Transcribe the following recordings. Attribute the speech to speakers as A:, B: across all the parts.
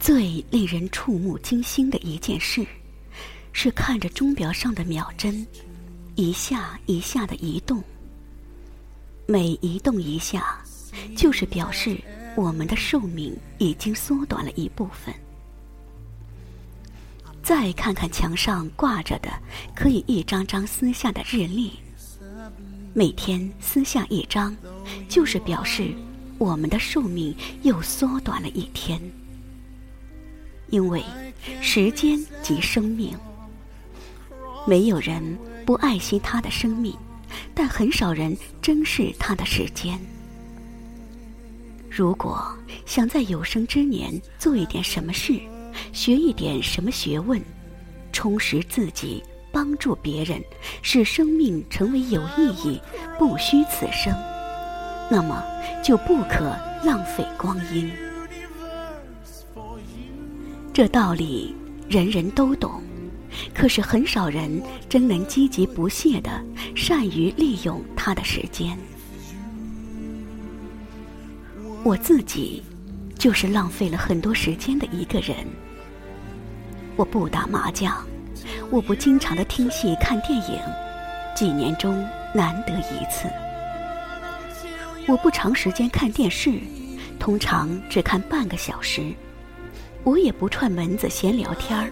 A: 最令人触目惊心的一件事，是看着钟表上的秒针，一下一下的移动。每移动一下，就是表示我们的寿命已经缩短了一部分。再看看墙上挂着的可以一张张撕下的日历，每天撕下一张，就是表示我们的寿命又缩短了一天。因为时间即生命，没有人不爱惜他的生命，但很少人珍视他的时间。如果想在有生之年做一点什么事，学一点什么学问，充实自己，帮助别人，使生命成为有意义，不虚此生，那么就不可浪费光阴。这道理人人都懂，可是很少人真能积极不懈的善于利用他的时间。我自己就是浪费了很多时间的一个人。我不打麻将，我不经常的听戏看电影，几年中难得一次。我不长时间看电视，通常只看半个小时。我也不串门子闲聊天儿。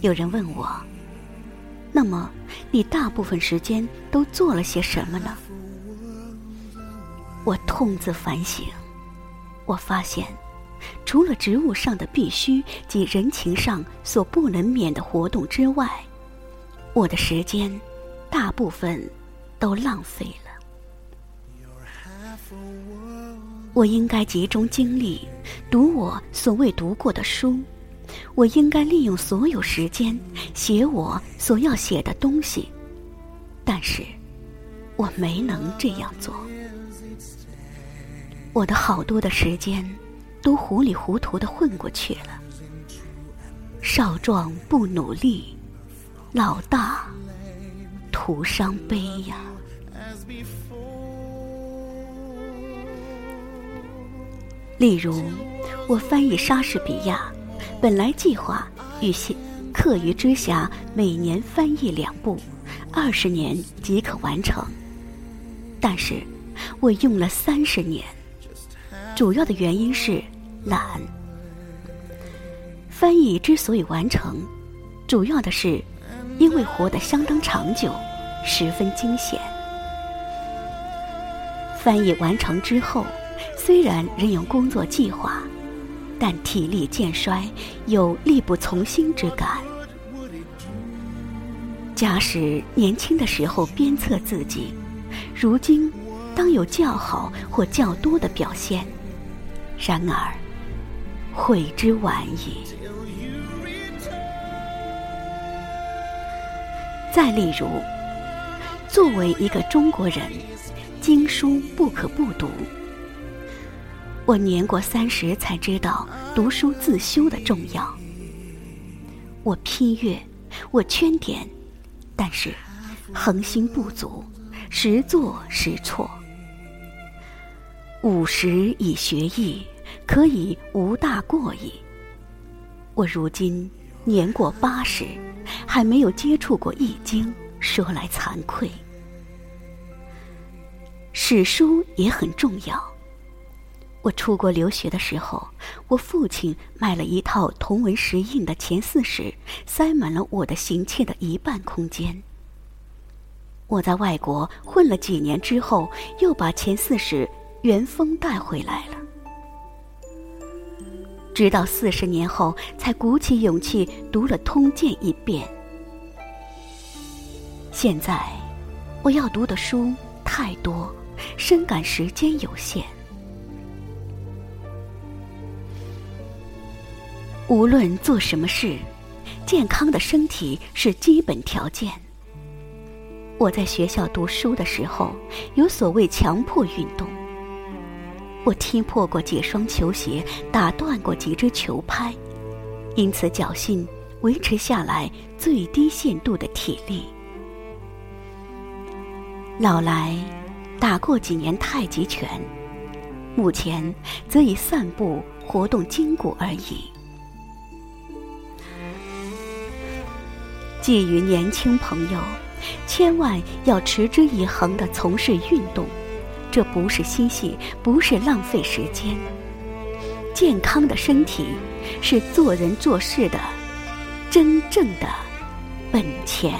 A: 有人问我：“那么，你大部分时间都做了些什么呢？”我痛自反省，我发现，除了职务上的必须及人情上所不能免的活动之外，我的时间大部分都浪费了。我应该集中精力读我所未读过的书，我应该利用所有时间写我所要写的东西，但是我没能这样做。我的好多的时间都糊里糊涂的混过去了。少壮不努力，老大徒伤悲呀。例如，我翻译莎士比亚，本来计划与些课余之暇每年翻译两部，二十年即可完成。但是，我用了三十年，主要的原因是懒。翻译之所以完成，主要的是因为活得相当长久，十分惊险。翻译完成之后。虽然仍有工作计划，但体力渐衰，有力不从心之感。假使年轻的时候鞭策自己，如今当有较好或较多的表现。然而，悔之晚矣。再例如，作为一个中国人，经书不可不读。我年过三十才知道读书自修的重要。我批阅，我圈点，但是恒心不足，时做时错。五十以学艺，可以无大过矣。我如今年过八十，还没有接触过《易经》，说来惭愧。史书也很重要。我出国留学的时候，我父亲买了一套同文石印的前四史，塞满了我的行窃的一半空间。我在外国混了几年之后，又把前四史原封带回来了，直到四十年后才鼓起勇气读了《通鉴》一遍。现在，我要读的书太多，深感时间有限。无论做什么事，健康的身体是基本条件。我在学校读书的时候，有所谓强迫运动。我踢破过几双球鞋，打断过几只球拍，因此侥幸维持下来最低限度的体力。老来打过几年太极拳，目前则以散步活动筋骨而已。寄予年轻朋友，千万要持之以恒地从事运动，这不是嬉戏，不是浪费时间。健康的身体是做人做事的真正的本钱。